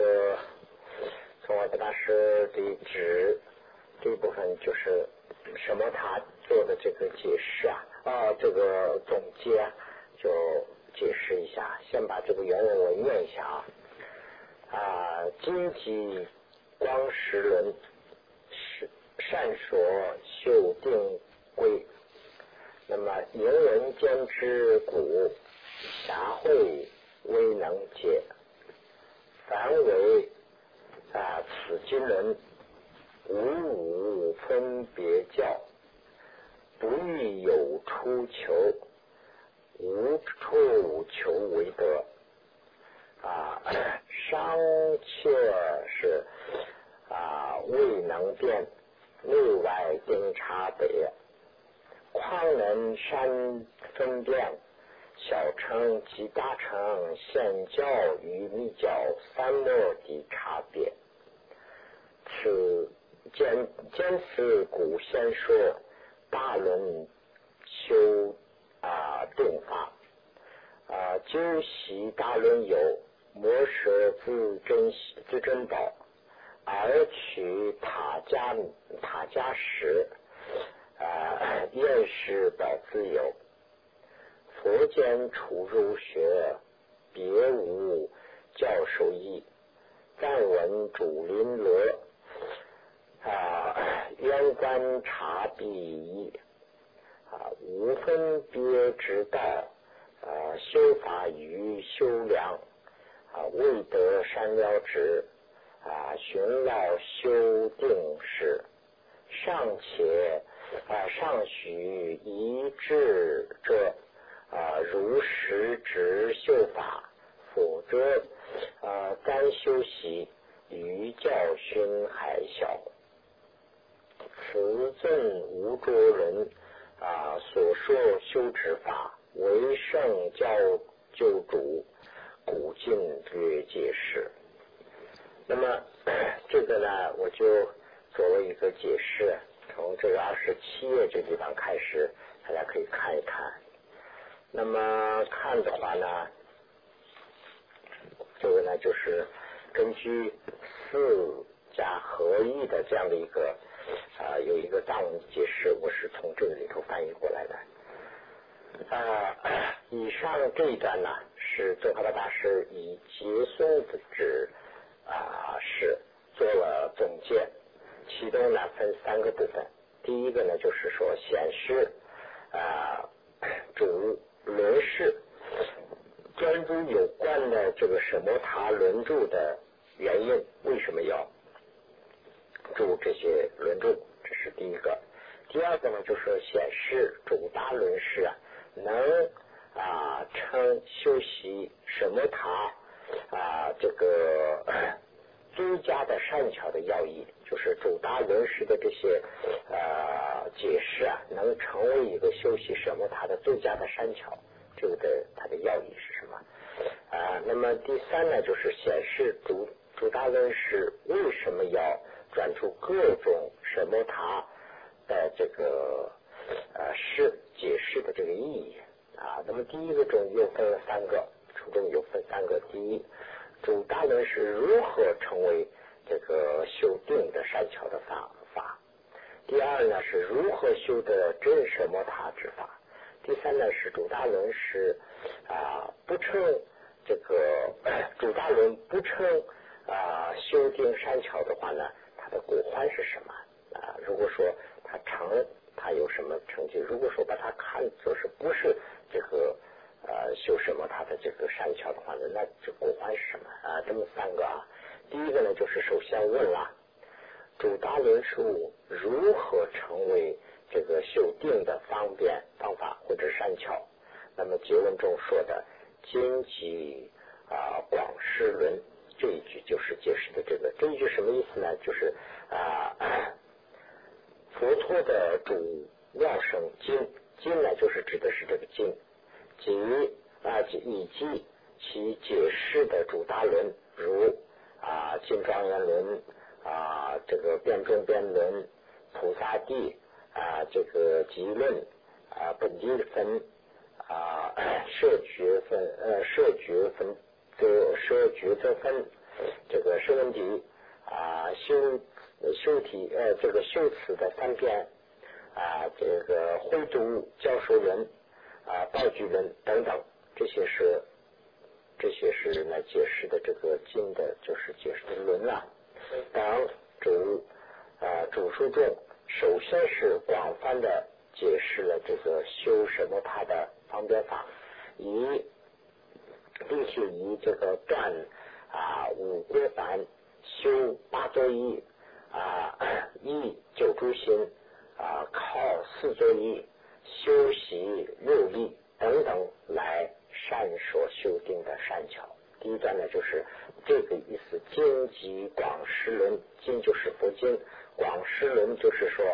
个从我的大师的指这一部分就是什么他做的这个解释啊啊这个总结啊就解释一下，先把这个原文我念一下啊啊经济光时轮是善所修定规，那么迎人间之古侠会未能解。凡为啊，此经人无五分别教，不欲有出求，无处求为得啊，尚且是啊未能辨内外定差别，况能善分辨？小乘及大乘显教与密教三末的差别。此见见此古先说大论修啊定法啊，究习大论有魔舍自珍自珍宝，而取他家他家时啊，验识宝自有。佛间出入学，别无教授意。但闻主林罗啊，渊观察必异啊，无分别之道啊，修法于修良啊，未得善了之啊，寻老修定时，尚且啊，尚许一致者。啊，如实执修法，否则啊，单修习于教熏还小。持正无着人啊所说修持法为圣教救主，古今略解释。那么这个呢，我就作为一个解释，从这个二十七页这地方开始，大家可以看一看。那么看的话呢，这个呢就是根据四家合一的这样的一个啊有一个藏文解释，我是从这个里头翻译过来的。啊，以上这一段呢是宗喀巴大师以结松的指啊是做了总结，其中呢分三个部分，第一个呢就是说显示啊主。轮式专注有关的这个什么塔轮柱的原因，为什么要住这些轮柱？这是第一个。第二个呢，就是显示主大轮式啊，能啊称修习什么塔啊这个最佳的善巧的要义，就是主大轮式的这些呃解释啊，能成为一个修习什么塔的最佳的善巧。这个的它的要义是什么啊？那么第三呢，就是显示主主大论是为什么要转出各种什么塔的这个呃是解释的这个意义啊？那么第一个中又分了三个，初中又分三个。第一，主大论是如何成为这个修定的善巧的法法？第二呢，是如何修的真什么塔之法？第三呢是主大轮是啊不称这个主大轮不称啊修定善巧的话呢，它的果欢是什么啊？如果说它成，它有什么成就？如果说把它看作是不是这个呃修什么它的这个善巧的话呢，那这果欢是什么啊？这么三个啊，第一个呢就是首先问了主大轮数如何成为？这个修定的方便方法或者善巧，那么结文中说的经济啊广施轮这一句就是解释的这个这一句什么意思呢？就是啊佛陀的主妙声经经呢，就是指的是这个经及啊以及其解释的主大论，如啊金庄严轮啊这个辩中辩论菩萨地。啊，这个集论啊，本地分啊，设决分呃，设决分则设决则分这个释文题啊修修体呃这个修辞的三篇啊这个徽都教授人啊道具人等等这些是这些是来解释的这个经的就是解释的论啊当主啊主书中首先是广泛的解释了这个修什么他的方便法以。并且以这个断啊五锅凡修八作意啊一九诸心啊靠四作意修习六力等等来善说修定的善巧。第一段呢就是这个意思，经及广释论，经就是佛经，广释论就是说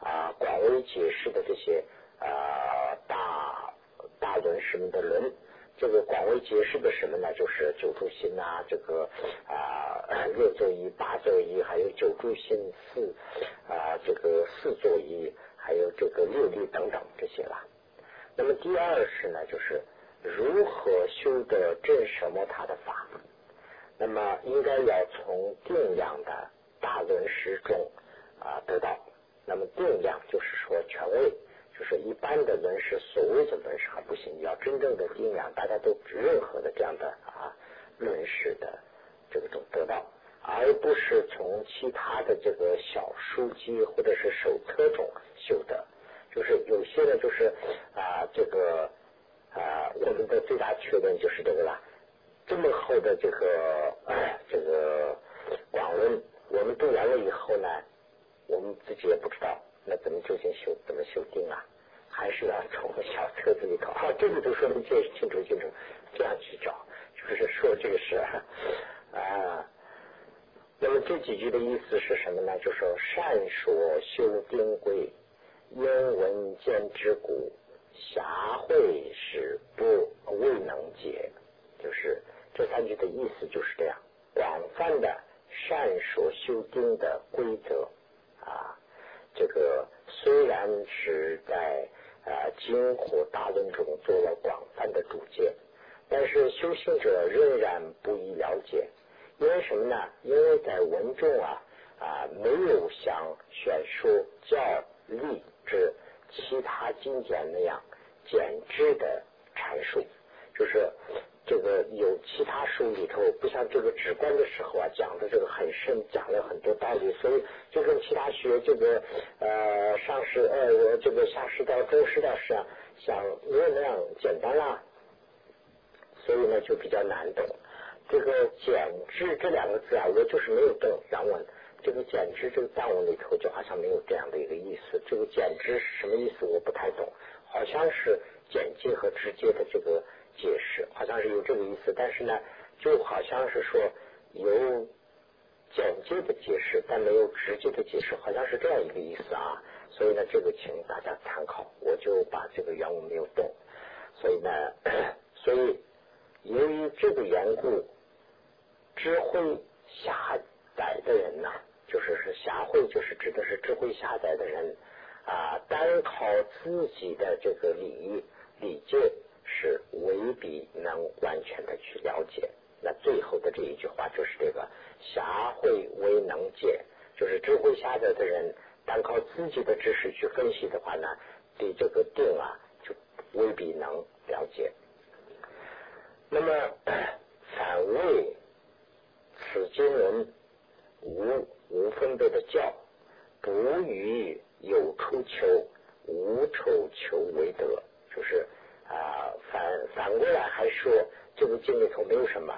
啊广为解释的这些啊大大论什么的论。这个广为解释的什么呢？就是九住心呐，这个啊六座一、八座一，还有九住心四啊这个四座一，还有这个六力等等这些了。那么第二是呢，就是如何修得正什么他的法？那么应该要从定量的大论师中啊得到。那么定量就是说权威。就是一般的论师，所谓的论师还不行，要真正的定量，大家都任何的这样的啊论师的这个种得到，而不是从其他的这个小书籍或者是手册中修的。就是有些呢，就是啊这个啊我们的最大缺点就是这个了，这么厚的这个这个广论，我们读完了以后呢，我们自己也不知道。那怎么究竟修怎么修定啊？还是要从小册子里头啊，这个都说明解清楚清楚，这样去找，就是说这个是啊。那么这几句的意思是什么呢？就说善说修定规，因闻见之故，狭会是不未能解。就是这三句的意思就是这样，广泛的善说修定的规则啊。这个虽然是在啊经或大论中做了广泛的注解，但是修行者仍然不易了解，因为什么呢？因为在文中啊啊没有像选书教立之其他经典那样简直的阐述，就是。这个有其他书里头，不像这个直观的时候啊，讲的这个很深，讲了很多道理，所以就跟其他学这个呃上师呃这个下师道、中师道是啊，像没有那样简单啦，所以呢就比较难懂。这个简制这两个字啊，我就是没有动原文。这个简制这个藏文里头就好像没有这样的一个意思。这个简制是什么意思？我不太懂，好像是简介和直接的这个。解释好像是有这个意思，但是呢，就好像是说有简介的解释，但没有直接的解释，好像是这样一个意思啊。所以呢，这个请大家参考，我就把这个原文没有动。所以呢，所以由于这个缘故，智慧狭窄的人呐，就是是狭慧，就是指的是智慧狭窄的人啊，单靠自己的这个理理解。是未必能完全的去了解。那最后的这一句话就是这个“狭慧未能解”，就是智慧狭窄的人，单靠自己的知识去分析的话呢，对这个定啊，就未必能了解。那么反为此经文无无分别的教，不与有出求，无丑求为德，就是。啊，反反过来还说这个经里头没有什么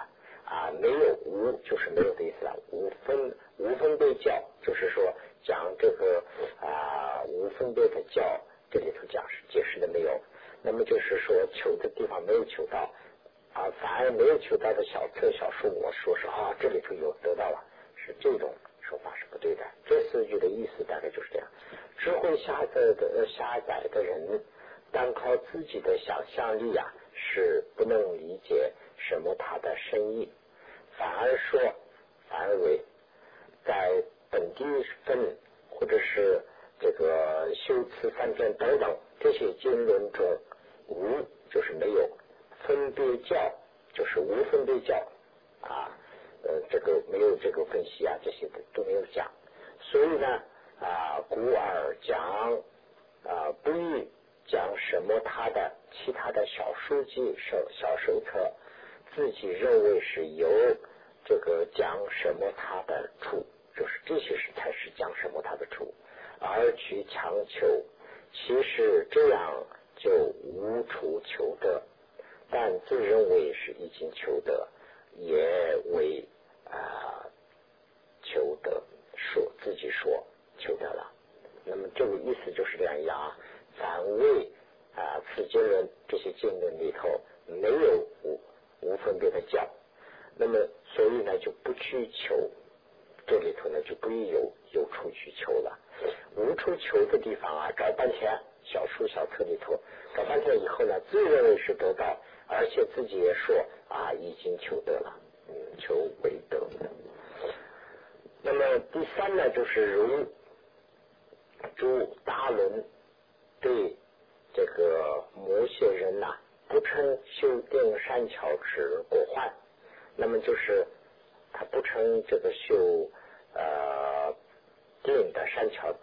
啊，没有无就是没有的意思了。无分无分别教，就是说讲这个啊无分别的教，这里头讲解释的没有。那么就是说求的地方没有求到啊，反而没有求到的小册小数，我说是啊，这里头有得到了，是这种说法是不对的。这四句的意思大概就是这样：智慧下载的下载的人。单靠自己的想象力啊，是不能理解什么它的深意，反而说，反而为在本地分或者是这个修辞三篇等等这些经论中，无就是没有分别教，就是无分别教啊，呃这个没有这个分析啊，这些都都没有讲。所以呢啊，古尔讲啊不宜讲什么他的其他的小书籍手小手册，自己认为是有这个讲什么他的处，就是这些是才是讲什么他的处，而去强求，其实这样就无处求得。但自认为是已经求得，也为啊求得说自己说求得了。那么这个意思就是这样呀。反为啊此经论这些经论里头没有无无分别的教，那么所以呢就不去求，这里头呢就不有有处去求了。无处求的地方啊，找半天小树小特里头搞半天以后呢，自认为是得到。而且自己也说啊，已经求得了，嗯求为得。那么第三呢，就是如诸大伦对这个某些人呐，不称修定善巧之果患，那么就是他不称这个修呃定的善巧，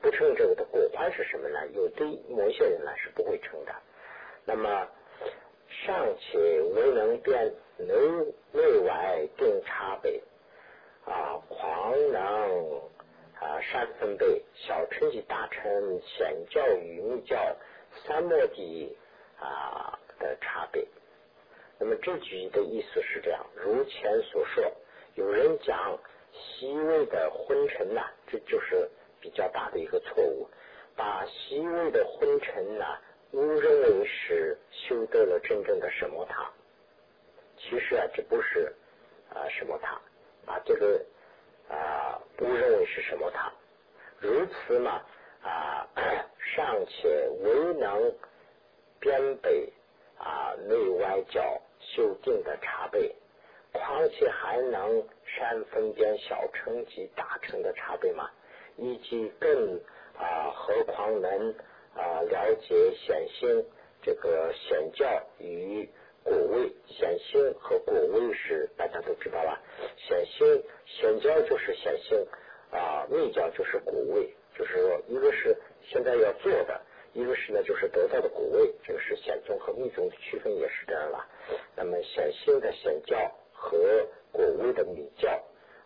不称这个的果患是什么呢？有对某些人呢是不会称的。那么。尚且未能辨内内外定差别啊，狂能啊善分别小乘及大乘显教与密教三摩地啊的差别。那么这句的意思是这样：如前所说，有人讲细微的昏沉呐，这就是比较大的一个错误，把细微的昏沉呢。误认为是修得了真正的什么塔，其实啊，这不是啊什么塔啊，这个啊误认为是什么塔，如此嘛啊 尚且未能边北啊内外教修定的茶杯，况且还能山分间小乘及大乘的差别吗？以及更啊何况能？啊，了解显性这个显教与果位，显性和果位是大家都知道了。显性显教就是显性啊，密教就是果位，就是说一个是现在要做的，一个是呢就是得到的果位，这个是显宗和密宗的区分也是这样了。那么显性的显教和果位的密教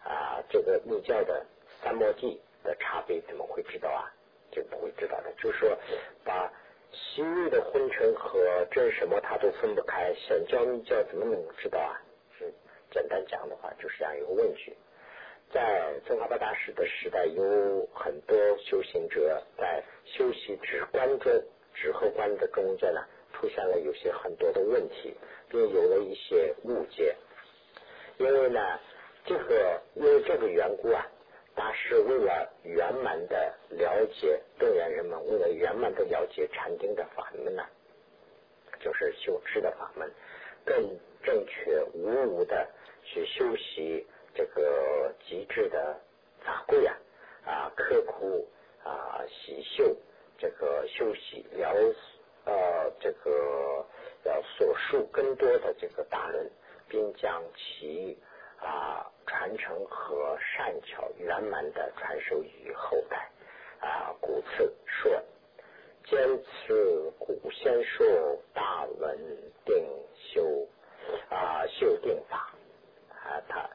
啊，这个密教的三摩地的差别怎么会知道啊？就不会知道的，就是说，把昔日的昏沉和真什么他都分不开，想教你教怎么能知道啊？是简单讲的话，就是这样一个问句。在宗喀巴大师的时代，有很多修行者在修习止观中、止和观的中间呢，出现了有些很多的问题，并有了一些误解。因为呢，这个因为这个缘故啊。大师为了圆满的了解动员人们，为了圆满的了解禅定的法门呢，就是修持的法门，更正确无误的去修习这个极致的法贵啊啊，刻苦啊习修这个修习了呃这个要所述更多的这个大论，并将其。啊，传承和善巧圆满的传授于后代啊，古次说，坚持古先说大文定修啊修定法啊，他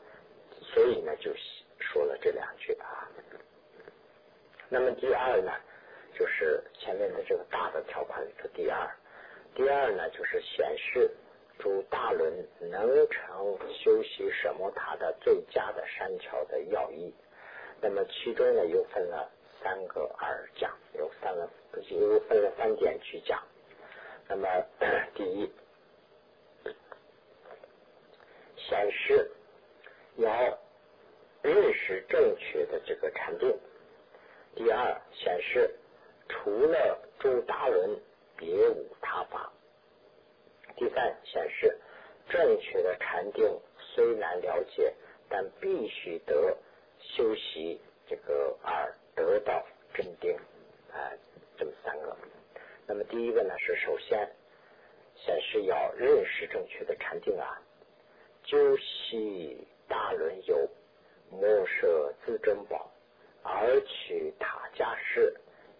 所以呢就说了这两句啊。那么第二呢，就是前面的这个大的条款里头第二，第二呢就是显示。主大伦能成修习什么？他的最佳的山桥的要义。那么其中呢，又分了三个二讲，有三个，又分了三点去讲。那么第一，显示要认识正确的这个禅定。第二，显示除了诸大轮，别无他法。第三，显示正确的禅定虽难了解，但必须得修习这个而得到真定啊，这么三个。那么第一个呢，是首先显示要认识正确的禅定啊，究其大轮游，莫舍自珍宝，而取塔家事，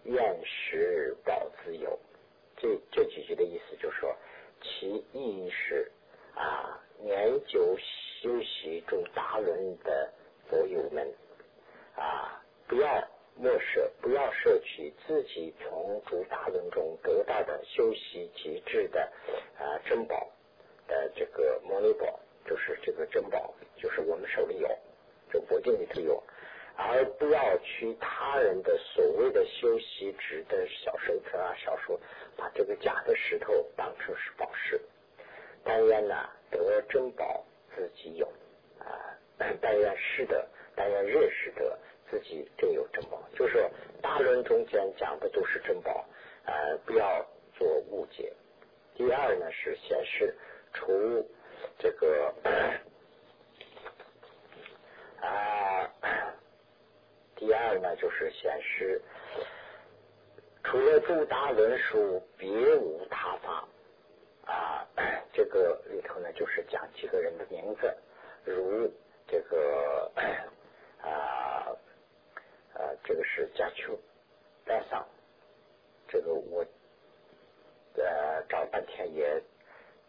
愿食宝自由。这这几句的意思就是说，其意义是啊，年久修习中大伦的佛友们啊，不要莫舍，不要摄取自己从诸大论中得到的修习极致的啊珍宝的这个摩尼宝，就是这个珍宝，就是我们手里有，这佛经里头有。而不要去他人的所谓的修习值的小手册啊、小说，把这个假的石头当成是宝石。但愿呢得珍宝自己有啊，但愿识得，但愿认识得自己真有珍宝。就是大论中间讲的都是珍宝，呃，不要做误解。第二呢是显示除这个。第二呢，就是显示除了诸达伦书，别无他法啊。这个里头呢，就是讲几个人的名字，如这个 啊呃，这个是贾丘代桑，这个我呃找半天也。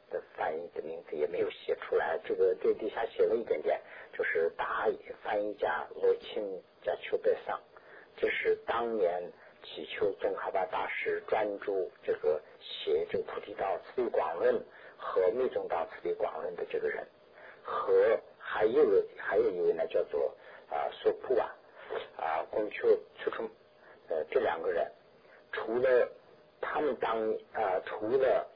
的翻译的名字也没有写出来，这个这底下写了一点点，就是大翻译家罗钦加丘贝桑，这是当年祈求宗喀巴大师专注这个写这个菩提道慈悲广论和密宗道慈悲广论的这个人，和还有还有一位呢叫做啊索普啊啊贡丘出冲呃这两个人，除了他们当啊除了。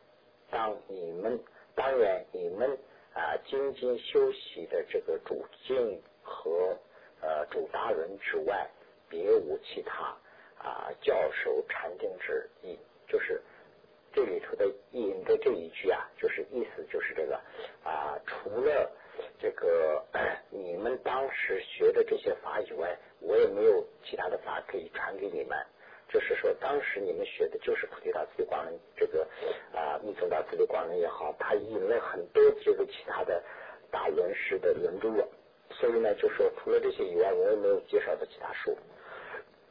当你们当然你们啊精进修习的这个主境和呃主大人之外，别无其他啊教授禅定之意。就是这里头的引的这一句啊，就是意思就是这个啊，除了这个你们当时学的这些法以外，我也没有其他的法可以传给你们。就是说，当时你们学的就是菩提道次第广论，这个啊密宗道次第广论也好，他引了很多这个其他的大论师的论著，所以呢，就说除了这些以外，我也没有介绍的其他书。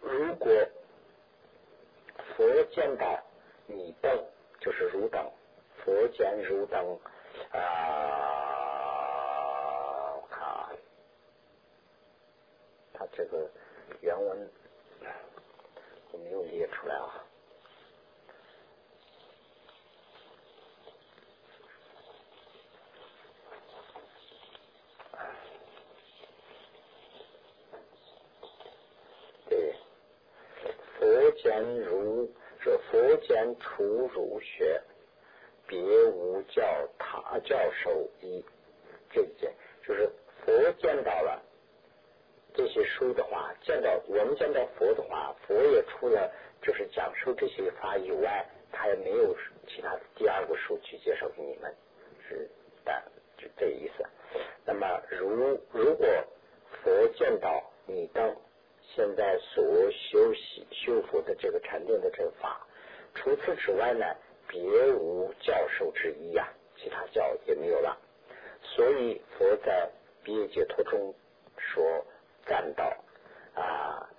如果佛见到你等，就是汝等，佛见汝等啊，我看啊，他这个原文。又列出来啊。对，佛见如说佛见出儒学，别无教他教授一这一件，就是佛见到了。这些书的话，见到我们见到佛的话，佛也除了就是讲述这些法以外，他也没有其他的第二个书去介绍给你们，是的，就这意思。那么，如如果佛见到你等现在所修习修佛的这个禅定的这法，除此之外呢，别无教授之一呀，其他教也没有了。所以佛在毕业解脱中说。赞道啊，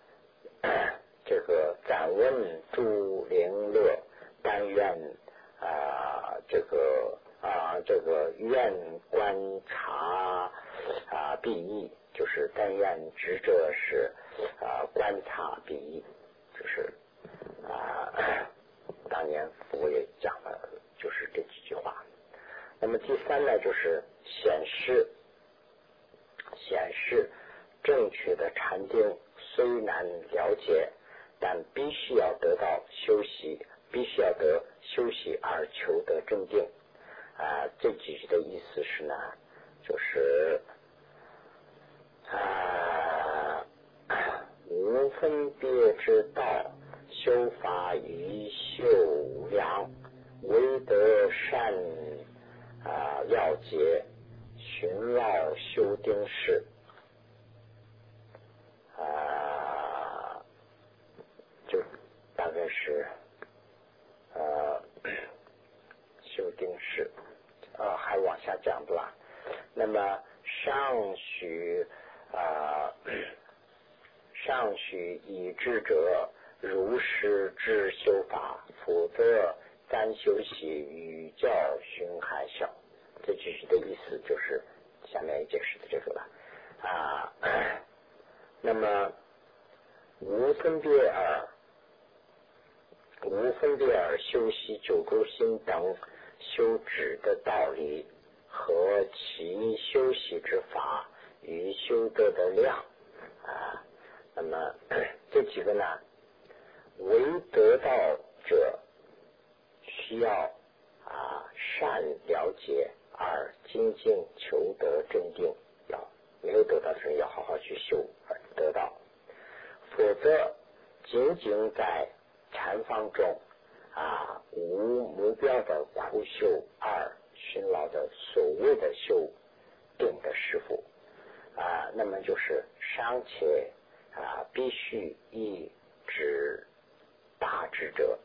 这个敢问诸灵乐，但愿啊，这个啊，这个愿观察啊，必义，就是但愿执者是啊，观察必义，就是啊，当年佛也讲了，就是这几句话。那么第三呢，就是显示，显示。正确的禅定虽难了解，但必须要得到休息，必须要得休息而求得正定。啊，这几句的意思是呢，就是啊，无分别之道，修法于修良，唯得善啊了解，寻老修定时。啊，就大概是呃修定式啊，还往下讲对吧？那么尚许啊，尚许以智者如实知修法，否则单修习与教熏还小。这句句的意思就是下面解释的这个了啊。那么无分别而无分别而修习九州心等修止的道理和其修习之法与修德的量啊。那么 这几个呢，为得道者需要啊善了解。而精进求得正定，要没有得到的人要好好去修而得到，否则仅仅在禅房中啊无目标的苦修二勤劳的所谓的修定的师傅啊，那么就是尚且啊必须一指大智者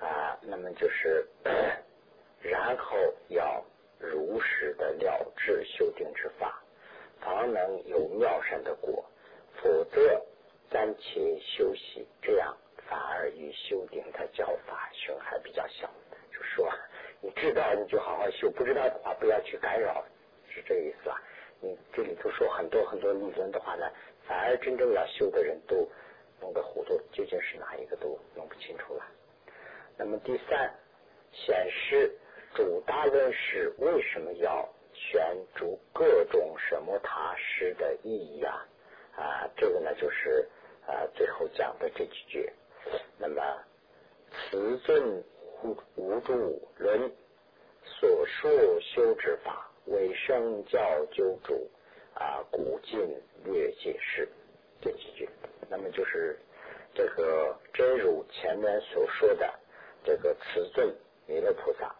啊，那么就是 然后要。如实的了知修定之法，方能有妙善的果。否则暂且休息，这样反而与修定的教法损害比较小。就说你知道你就好好修，不知道的话不要去干扰，是这个意思吧？你这里头说很多很多理论的话呢，反而真正要修的人都弄得糊涂，究竟是哪一个都弄不清楚了。那么第三显示。主大论师为什么要选主各种什么他师的意义啊？啊，这个呢就是啊最后讲的这几句。那么此尊无无主论所述修之法为圣教救主啊，古今略解释这几句。那么就是这个真如前面所说的这个此尊弥勒菩萨。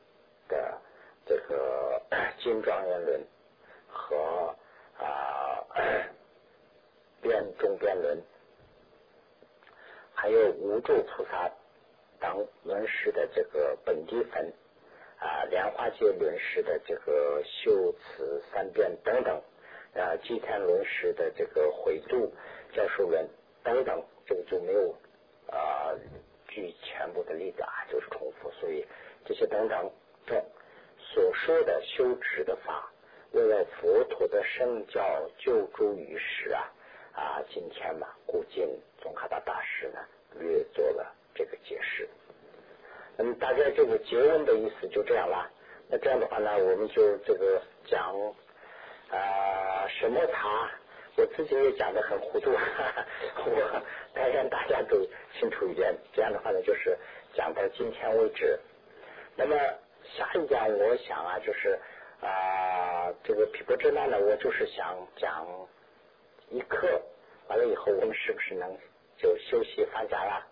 的这个 金庄严论和啊辩中边论，还有无住菩萨等论师的这个本地分啊莲花界论师的这个修辞三遍等等啊祭天论师的这个回度教授论等等，这个就没有啊举全部的例子啊，就是重复，所以这些等等。中所说的修持的法，为了佛陀的圣教救助于世啊啊！今天嘛，古今宗喀达大师呢略做了这个解释。那么大概这个结文的意思就这样了。那这样的话呢，我们就这个讲啊什么茶，我自己也讲的很糊涂，我该让大家都清楚一点。这样的话呢，就是讲到今天为止。那么。下一讲我想啊，就是啊，这个毗婆遮那呢，我就是想讲一课，完了以后我们是不是能就休息放假呀？